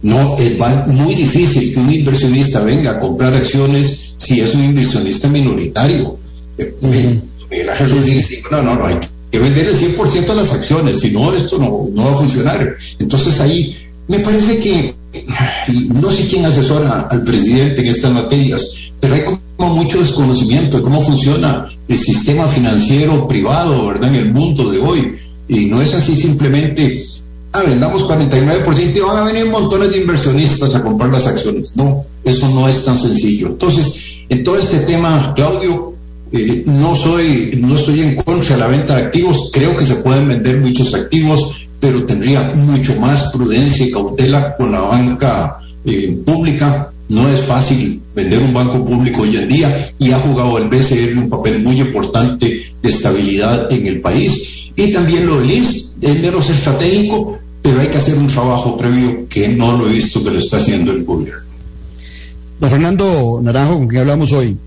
F: No, es muy difícil que un inversionista venga a comprar acciones si es un inversionista minoritario. Eh, Miguel Ángel Rodríguez dijo, no, no, no, hay que vender el 100% de las acciones, si no, esto no, no va a funcionar. Entonces ahí me parece que no sé quién asesora al presidente en estas materias, pero hay como mucho desconocimiento de cómo funciona el sistema financiero privado, ¿verdad? En el mundo de hoy. Y no es así simplemente, ah, vendamos 49% y van a venir montones de inversionistas a comprar las acciones. No, eso no es tan sencillo. Entonces, en todo este tema, Claudio, eh, no soy, no estoy en contra de la venta de activos, creo que se pueden vender muchos activos, pero tendría mucho más prudencia y cautela con la banca eh, pública. No es fácil vender un banco público hoy en día y ha jugado el BCR un papel muy importante de estabilidad en el país. Y también lo del INS es menos estratégico, pero hay que hacer un trabajo previo que no lo he visto que lo está haciendo el gobierno.
A: Don Fernando Naranjo, con quien hablamos hoy,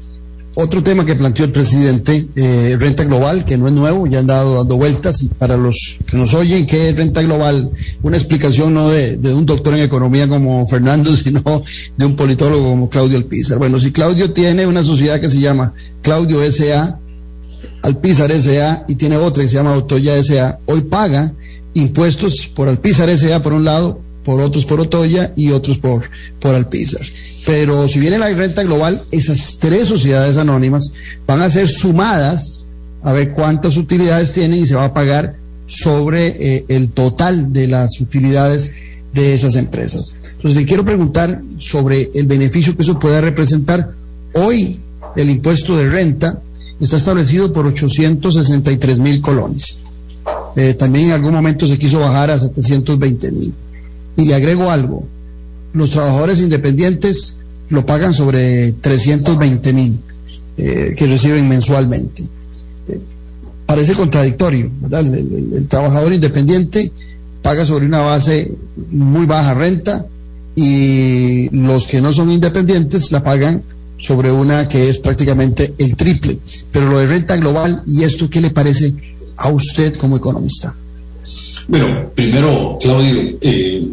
A: otro tema que planteó el presidente, eh, renta global, que no es nuevo, ya han dado dando vueltas. Y para los que nos oyen, ¿qué es renta global? Una explicación no de, un doctor en economía como Fernando, sino de un politólogo como Claudio Alpizar. Bueno, si Claudio tiene una sociedad que se llama Claudio S.A., Alpizar S.A. y tiene otra que se llama Otoya S.A., hoy paga impuestos por Alpizar S.A. por un lado, por otros por Otoya y otros por, por Alpizar. Pero si viene la renta global, esas tres sociedades anónimas van a ser sumadas a ver cuántas utilidades tienen y se va a pagar sobre eh, el total de las utilidades de esas empresas. Entonces, le quiero preguntar sobre el beneficio que eso puede representar. Hoy, el impuesto de renta está establecido por 863 mil colones. Eh, también en algún momento se quiso bajar a 720 mil. Y le agrego algo, los trabajadores independientes lo pagan sobre 320 mil eh, que reciben mensualmente. Eh, parece contradictorio, ¿verdad? El, trabajador independiente paga sobre una base muy baja renta y los que no son independientes la pagan sobre una que es prácticamente el triple. Pero lo de renta global, ¿y esto qué le parece a usted como economista?
F: Bueno, primero, Claudio, eh,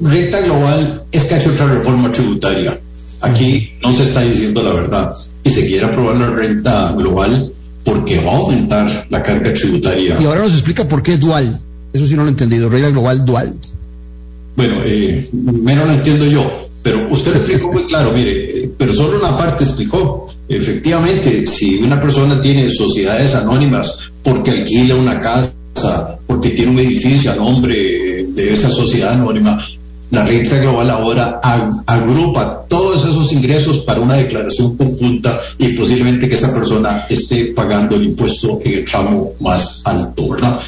F: renta global es que hace otra reforma tributaria. Aquí no se está diciendo la verdad. Y se quiere aprobar la renta global porque va a aumentar la carga tributaria.
A: Y ahora nos explica por qué es dual. Eso sí no lo he entendido. Renta global dual.
F: Bueno, eh, menos lo entiendo yo. Pero usted explicó muy claro, mire, pero solo una parte explicó. Efectivamente, si una persona tiene sociedades anónimas porque alquila una casa, porque tiene un edificio a nombre de esa sociedad anónima, la renta global ahora agrupa todos esos ingresos para una declaración conjunta y posiblemente que esa persona esté pagando el impuesto en el tramo más alto, ¿verdad?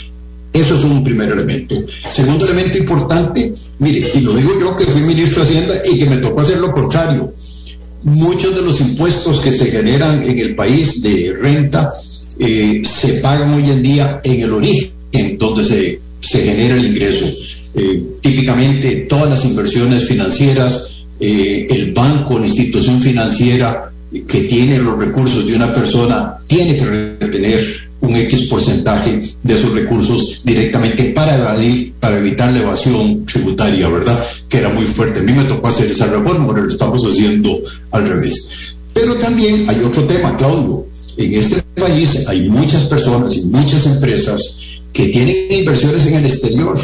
F: Eso es un primer elemento. Segundo elemento importante, mire, y lo digo yo que fui ministro de Hacienda y que me tocó hacer lo contrario. Muchos de los impuestos que se generan en el país de renta eh, se pagan hoy en día en el origen donde se, se genera el ingreso. Eh, típicamente todas las inversiones financieras, eh, el banco, la institución financiera que tiene los recursos de una persona, tiene que retener un X porcentaje de esos recursos directamente para evadir, para evitar la evasión tributaria, ¿verdad? Que era muy fuerte. A mí me tocó hacer esa reforma, ahora lo estamos haciendo al revés. Pero también hay otro tema, Claudio. En este país hay muchas personas y muchas empresas que tienen inversiones en el exterior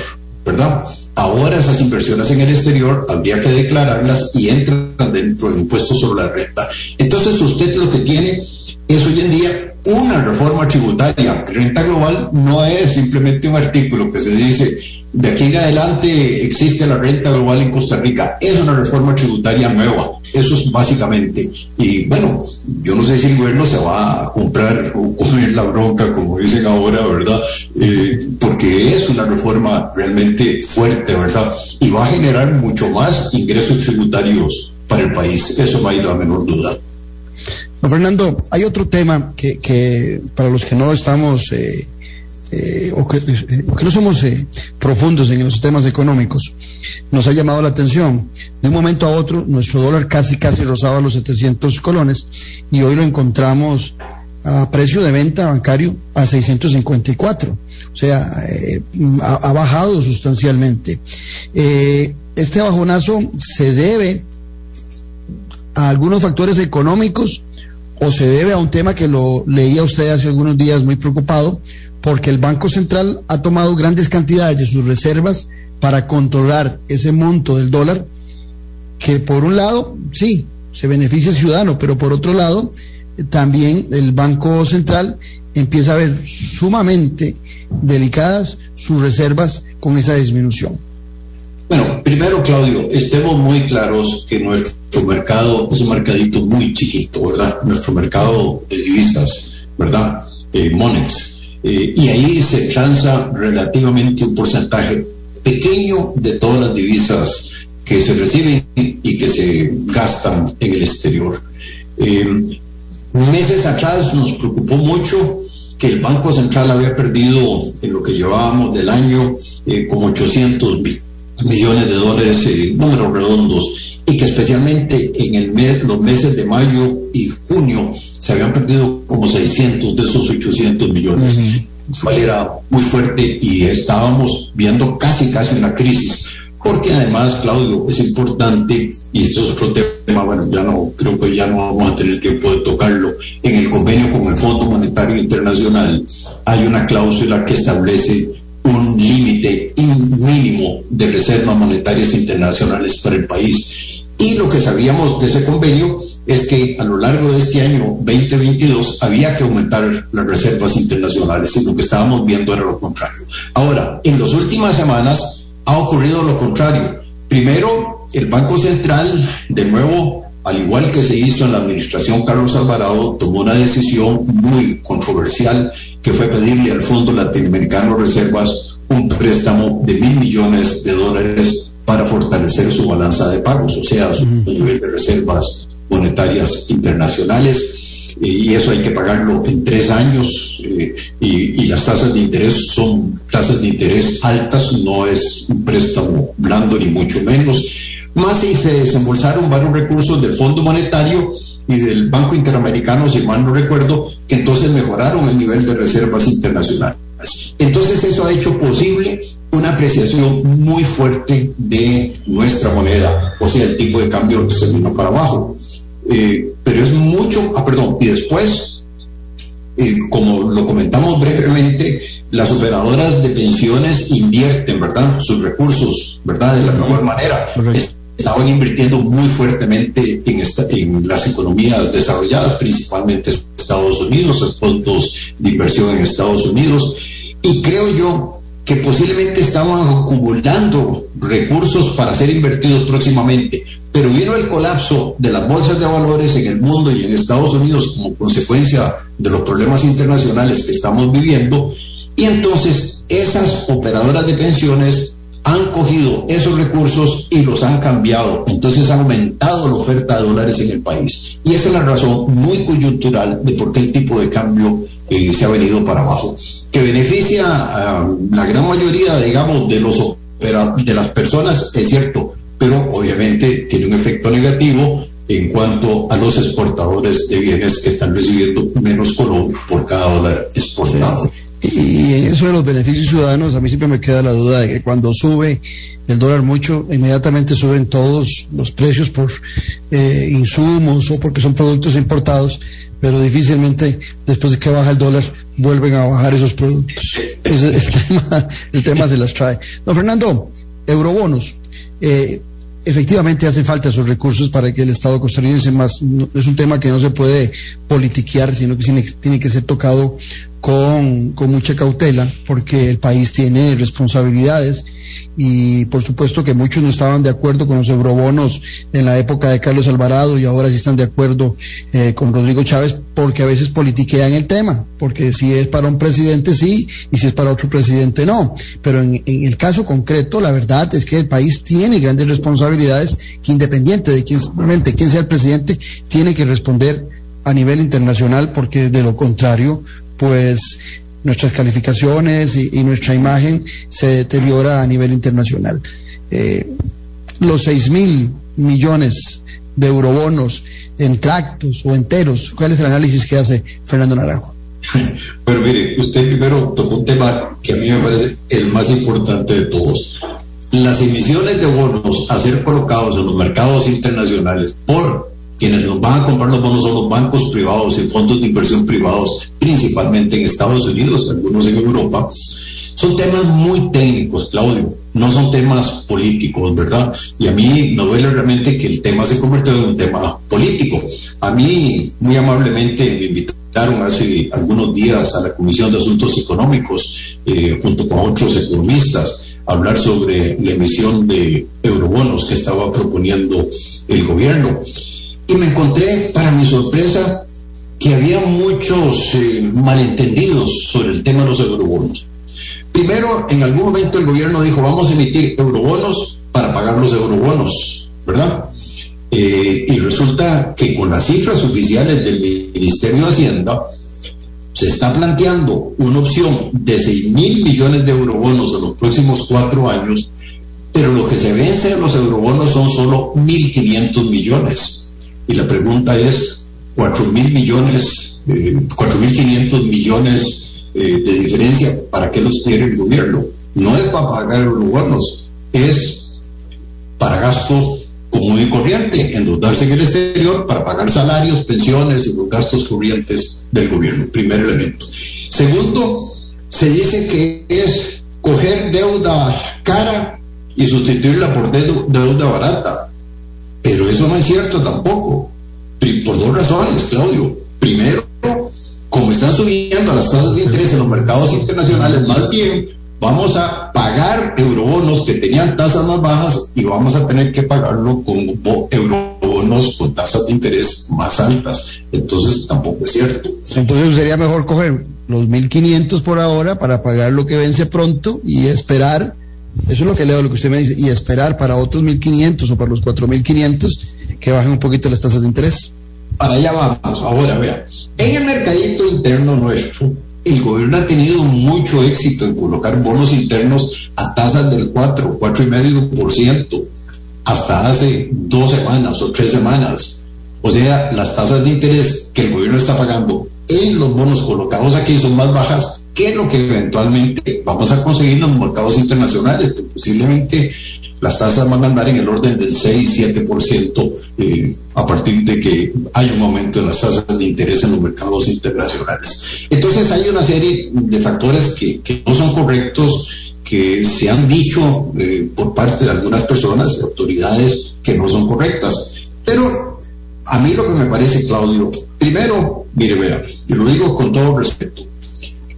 F: ¿verdad? Ahora esas inversiones en el exterior habría que declararlas y entran dentro del impuesto sobre la renta. Entonces usted lo que tiene es hoy en día una reforma tributaria. Renta global no es simplemente un artículo que se dice de aquí en adelante existe la renta global en Costa Rica. Es una reforma tributaria nueva Eso es básicamente. Y bueno, yo no sé si el gobierno se va a comprar o comer la bronca, como dicen ahora, ¿verdad? Eh, porque es una reforma realmente fuerte, ¿verdad? Y va a generar mucho más ingresos tributarios para el país. Eso me ha ido a menor duda.
A: Fernando, hay otro tema que, que para los que no estamos eh, eh, eh, que, no somos eh, profundos en los temas económicos, nos ha llamado la atención. De un momento a otro, nuestro dólar casi, casi rozaba los 700 colones y hoy lo encontramos a precio de venta bancario a 654. O sea, ha, ha, bajado sustancialmente. este bajonazo se debe a algunos factores económicos o se debe a un tema que lo leía usted hace algunos días muy preocupado, porque el Banco Central ha tomado grandes cantidades de sus reservas para controlar ese monto del dólar, que por un lado, sí, se beneficia al ciudadano, pero por otro lado, también el Banco Central empieza a ver sumamente delicadas sus reservas con esa disminución.
F: Bueno, primero, Claudio, estemos muy claros que nuestro mercado es un mercadito muy chiquito, ¿verdad? Nuestro mercado de divisas, ¿verdad? Eh. Eh, y ahí se transa relativamente un porcentaje pequeño de todas las divisas que se reciben y que se gastan en el exterior. Eh, meses atrás nos preocupó mucho que el Banco Central había perdido en lo que llevábamos del año eh, como 800 millones de dólares, eh, números redondos, y que especialmente en el mes, los meses de mayo y junio se habían perdido como 600 de esos 800 millones. Uh -huh. Era muy fuerte y estábamos viendo casi, casi una crisis. Porque además, Claudio, es importante, y esto es otro tema, bueno, ya no, creo que ya no vamos a tener tiempo de tocarlo, en el convenio con el Fondo Monetario Internacional hay una cláusula que establece mínimo de reservas monetarias internacionales para el país. Y lo que sabíamos de ese convenio es que a lo largo de este año 2022 había que aumentar las reservas internacionales y lo que estábamos viendo era lo contrario. Ahora, en las últimas semanas ha ocurrido lo contrario. Primero, el Banco Central, de nuevo, al igual que se hizo en la administración Carlos Alvarado, tomó una decisión muy controversial que fue pedirle al Fondo Latinoamericano Reservas un préstamo de mil millones de dólares para fortalecer su balanza de pagos, o sea, su nivel de reservas monetarias internacionales. Y eso hay que pagarlo en tres años eh, y, y, las tasas de interés son tasas de interés altas, no es un préstamo blando ni mucho menos. Más si se desembolsaron varios recursos del Fondo Monetario y del Banco Interamericano, si mal no recuerdo, que entonces mejoraron el nivel de reservas internacionales. Entonces eso ha hecho posible una apreciación muy fuerte de nuestra moneda, o sea, el tipo de cambio se vino para abajo. Eh, pero es mucho, ah, perdón, y después, eh, como lo comentamos brevemente, las operadoras de pensiones invierten, ¿verdad? Sus recursos, ¿verdad? De la mejor manera. Correcto estaban invirtiendo muy fuertemente en, esta, en las economías desarrolladas, principalmente Estados Unidos, en fondos de inversión en Estados Unidos. Y creo yo que posiblemente estaban acumulando recursos para ser invertidos próximamente. Pero vino el colapso de las bolsas de valores en el mundo y en Estados Unidos como consecuencia de los problemas internacionales que estamos viviendo. Y entonces esas operadoras de pensiones han cogido esos recursos y los han cambiado. Entonces han aumentado la oferta de dólares en el país. Y esa es la razón muy coyuntural de por qué el tipo de cambio eh, se ha venido para abajo. Que beneficia a la gran mayoría, digamos, de, los de las personas, es cierto, pero obviamente tiene un efecto negativo en cuanto a los exportadores de bienes que están recibiendo menos colón por cada dólar exportado.
A: Y en eso de los beneficios ciudadanos, a mí siempre me queda la duda de que cuando sube el dólar mucho, inmediatamente suben todos los precios por eh, insumos o porque son productos importados, pero difícilmente después de que baja el dólar vuelven a bajar esos productos. Es, el, tema, el tema se las trae. Don Fernando, eurobonos. Eh, efectivamente hacen falta esos recursos para que el Estado costarricense más, no, es un tema que no se puede politiquear, sino que tiene que ser tocado con, con mucha cautela, porque el país tiene responsabilidades y por supuesto que muchos no estaban de acuerdo con los eurobonos en la época de Carlos Alvarado y ahora sí están de acuerdo eh, con Rodrigo Chávez porque a veces politiquean el tema, porque si es para un presidente sí y si es para otro presidente no. Pero en, en el caso concreto, la verdad es que el país tiene grandes responsabilidades que independiente de quién, quién sea el presidente, tiene que responder a nivel internacional porque de lo contrario, pues nuestras calificaciones y, nuestra imagen se deteriora a nivel internacional. Eh, los seis mil millones de eurobonos en tractos o enteros, ¿cuál es el análisis que hace Fernando Naranjo?
F: Bueno, mire, usted primero tocó un tema que a mí me parece el más importante de todos. Las emisiones de bonos a ser colocados en los mercados internacionales por quienes nos van a comprar los bonos son los bancos privados y fondos de inversión privados, principalmente en Estados Unidos, algunos en Europa. Son temas muy técnicos, Claudio, no son temas políticos, ¿verdad? Y a mí no duele realmente que el tema se convirtió en un tema político. A mí, muy amablemente, me invitaron hace algunos días a la Comisión de Asuntos Económicos, eh, junto con otros economistas, a hablar sobre la emisión de eurobonos que estaba proponiendo el gobierno y me encontré, para mi sorpresa, que había muchos eh, malentendidos sobre el tema de los eurobonos. Primero, en algún momento el gobierno dijo, vamos a emitir eurobonos para pagar los eurobonos, ¿verdad? Eh, y resulta que con las cifras oficiales del Ministerio de Hacienda, se está planteando una opción de 6 mil millones de eurobonos en los próximos cuatro años, pero lo que se vence en los eurobonos son solo 1.500 millones. Y la pregunta es, 4 mil millones, eh, 4 mil 500 millones eh, de diferencia, ¿para qué los quiere el gobierno? No es para pagar eurobonos, es para gasto común y corriente, endeudarse en el exterior para pagar salarios, pensiones y los gastos corrientes del gobierno. Primer elemento. Segundo, se dice que es coger deuda cara y sustituirla por deuda barata. Pero eso no es cierto tampoco, por dos razones, Claudio. Primero, como están subiendo las tasas de interés en los mercados internacionales, más bien vamos a pagar eurobonos que tenían tasas más bajas y vamos a tener que pagarlo con eurobonos con tasas de interés más altas. Entonces tampoco es cierto.
A: Entonces sería mejor coger los 1.500 por ahora para pagar lo que vence pronto y esperar eso es lo que leo, lo que usted me dice, y esperar para otros 1.500 o para los 4.500 que bajen un poquito las tasas de interés.
F: Para allá vamos. Ahora, vea, en el mercadito interno nuestro, el gobierno ha tenido mucho éxito en colocar bonos internos a tasas del 4, 4,5% hasta hace dos semanas o tres semanas. O sea, las tasas de interés que el gobierno está pagando en los bonos colocados aquí son más bajas ¿Qué es lo que eventualmente vamos a conseguir en los mercados internacionales? Que posiblemente las tasas van a andar en el orden del 6-7% eh, a partir de que hay un aumento en las tasas de interés en los mercados internacionales. Entonces hay una serie de factores que, que no son correctos, que se han dicho eh, por parte de algunas personas, de autoridades, que no son correctas. Pero a mí lo que me parece, Claudio, primero, mire, vea, y lo digo con todo respeto,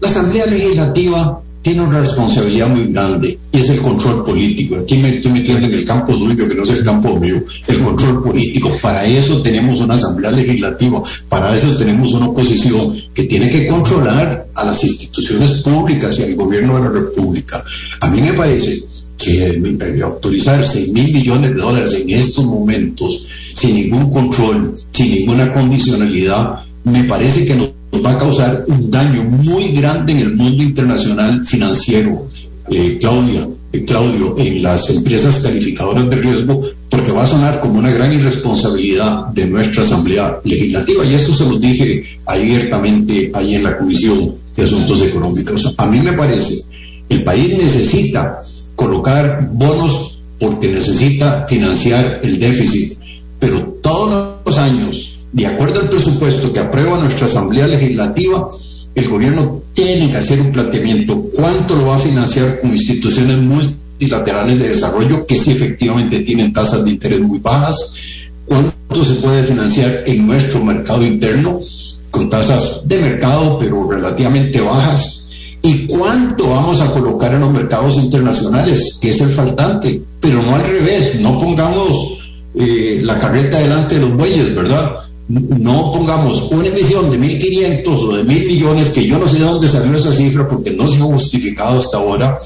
F: la Asamblea Legislativa tiene una responsabilidad muy grande y es el control político. Aquí me estoy metiendo en el campo suyo, que no es el campo mío, el control político. Para eso tenemos una Asamblea Legislativa, para eso tenemos una oposición que tiene que controlar a las instituciones públicas y al gobierno de la República. A mí me parece que autorizar 6 mil millones de dólares en estos momentos, sin ningún control, sin ninguna condicionalidad, me parece que nos va a causar un daño muy grande en el mundo internacional financiero, eh, Claudia, eh, Claudio, en las empresas calificadoras de riesgo, porque va a sonar como una gran irresponsabilidad de nuestra Asamblea Legislativa. Y esto se lo dije abiertamente ahí en la Comisión de Asuntos Económicos. A mí me parece, el país necesita colocar bonos porque necesita financiar el déficit, pero todos los años de acuerdo al presupuesto que aprueba nuestra Asamblea Legislativa, el gobierno tiene que hacer un planteamiento cuánto lo va a financiar con instituciones multilaterales de desarrollo que sí efectivamente tienen tasas de interés muy bajas, cuánto se puede financiar en nuestro mercado interno, con tasas de mercado, pero relativamente bajas. ¿Y cuánto vamos a colocar en los mercados internacionales? Que es el faltante, pero no al revés, no pongamos eh, la carreta delante de los bueyes, ¿verdad? No pongamos una emisión de 1.500 o de 1.000 millones, que yo no sé de dónde salió esa cifra porque no se ha justificado hasta ahora,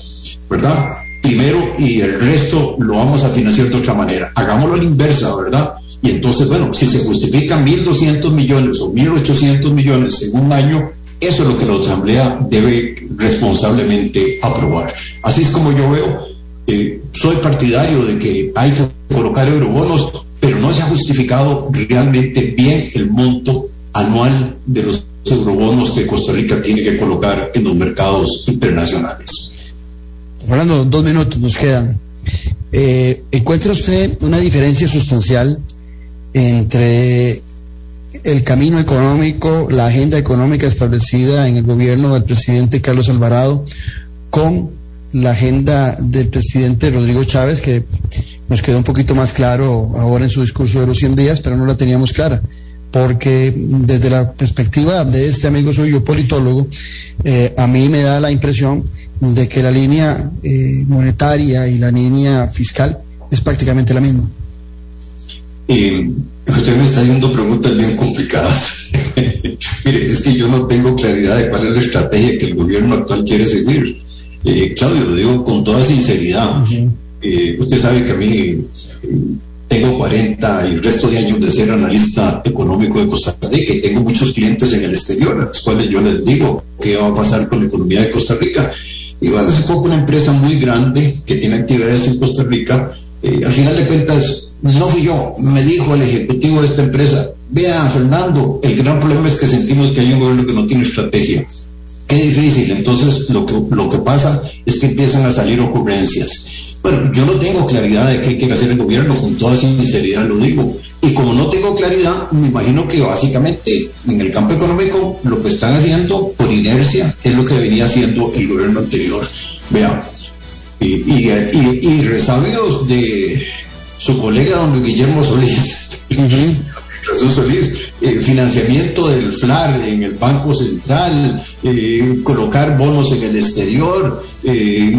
F: ¿verdad? Primero y el resto lo vamos a financiar de otra manera. Hagámoslo a la inversa, ¿verdad? Y entonces, bueno, si se justifican 1.200 millones o 1.800 millones en un año, eso es lo que la Asamblea debe responsablemente aprobar. Así es como yo veo, eh, soy partidario de que hay que colocar eurobonos, no se ha justificado realmente bien el monto anual de los eurobonos que Costa Rica tiene que colocar en los mercados internacionales.
A: Fernando, dos minutos nos quedan. Eh, ¿Encuentra usted una diferencia sustancial entre el camino económico, la agenda económica establecida en el gobierno del presidente Carlos Alvarado con la agenda del presidente Rodrigo Chávez, que nos quedó un poquito más claro ahora en su discurso de los 100 días, pero no la teníamos clara, porque desde la perspectiva de este amigo suyo, politólogo, eh, a mí me da la impresión de que la línea eh, monetaria y la línea fiscal es prácticamente la misma.
F: Eh, usted me está haciendo preguntas bien complicadas. Mire, es que yo no tengo claridad de cuál es la estrategia que el gobierno actual quiere seguir. Eh, Claudio, lo digo con toda sinceridad. Eh, usted sabe que a mí eh, tengo 40 y el resto de años de ser analista económico de Costa Rica y tengo muchos clientes en el exterior, a los cuales yo les digo qué va a pasar con la economía de Costa Rica. Y va hace poco una empresa muy grande que tiene actividades en Costa Rica. al final de cuentas, no fui yo, me dijo el ejecutivo de esta empresa, vea Fernando, el gran problema es que sentimos que hay un gobierno que no tiene estrategia. Qué difícil, entonces lo que, lo que pasa es que empiezan a salir ocurrencias. Bueno, yo no tengo claridad de qué quiere hacer el gobierno, con toda sinceridad lo digo. Y como no tengo claridad, me imagino que básicamente en el campo económico lo que están haciendo por inercia es lo que venía haciendo el gobierno anterior. Veamos. Y, y, y, y resabios de, su colega don Guillermo Solís, Jesús Solís, eh, financiamiento del FLAR en el Banco Central, eh, colocar bonos en el exterior, eh,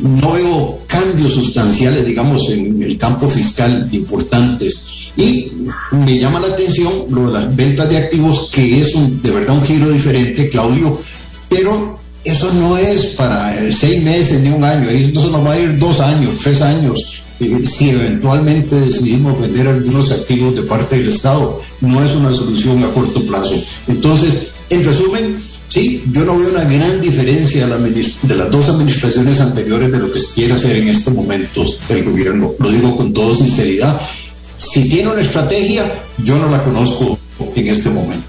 F: no veo cambios sustanciales, digamos, en el campo fiscal importantes. Y me llama la atención lo de las ventas de activos, que es un, de verdad un giro diferente, Claudio, pero eso no es para seis meses ni un año, eso nos va a ir dos años, tres años si eventualmente decidimos vender algunos activos de parte del Estado, no es una solución a corto plazo. Entonces, en resumen, sí, yo no veo una gran diferencia de las dos administraciones anteriores de lo que se quiere hacer en estos momentos el gobierno. Lo digo con toda sinceridad. Si tiene una estrategia, yo no la conozco en este momento.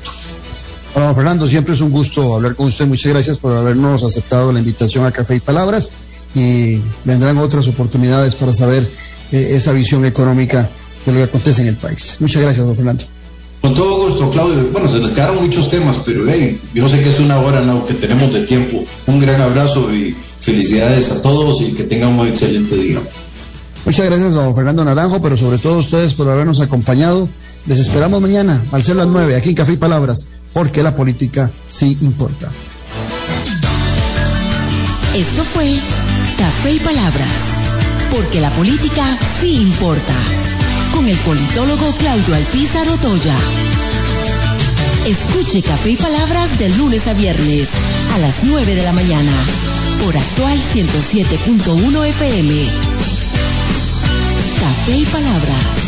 A: Bueno, Fernando, siempre es un gusto hablar con usted. Muchas gracias por habernos aceptado la invitación a Café y Palabras y vendrán otras oportunidades para saber eh, esa visión económica de lo que acontece en el país. Muchas gracias, don Fernando.
F: Con todo gusto, Claudio. Bueno, se nos quedaron muchos temas, pero hey, yo sé que es una hora ¿no? que tenemos de tiempo. Un gran abrazo y felicidades a todos y que tengan un excelente día.
A: Muchas gracias, don Fernando Naranjo, pero sobre todo a ustedes por habernos acompañado. Les esperamos mañana al ser las nueve aquí en Café y Palabras, porque la política sí importa.
B: Esto fue Café y Palabras, porque la política sí importa, el politólogo Claudio Alpizar Otoya. Escuche Café y Palabras de lunes a viernes a las 9 de la mañana por actual 107.1 FM. Café y Palabras.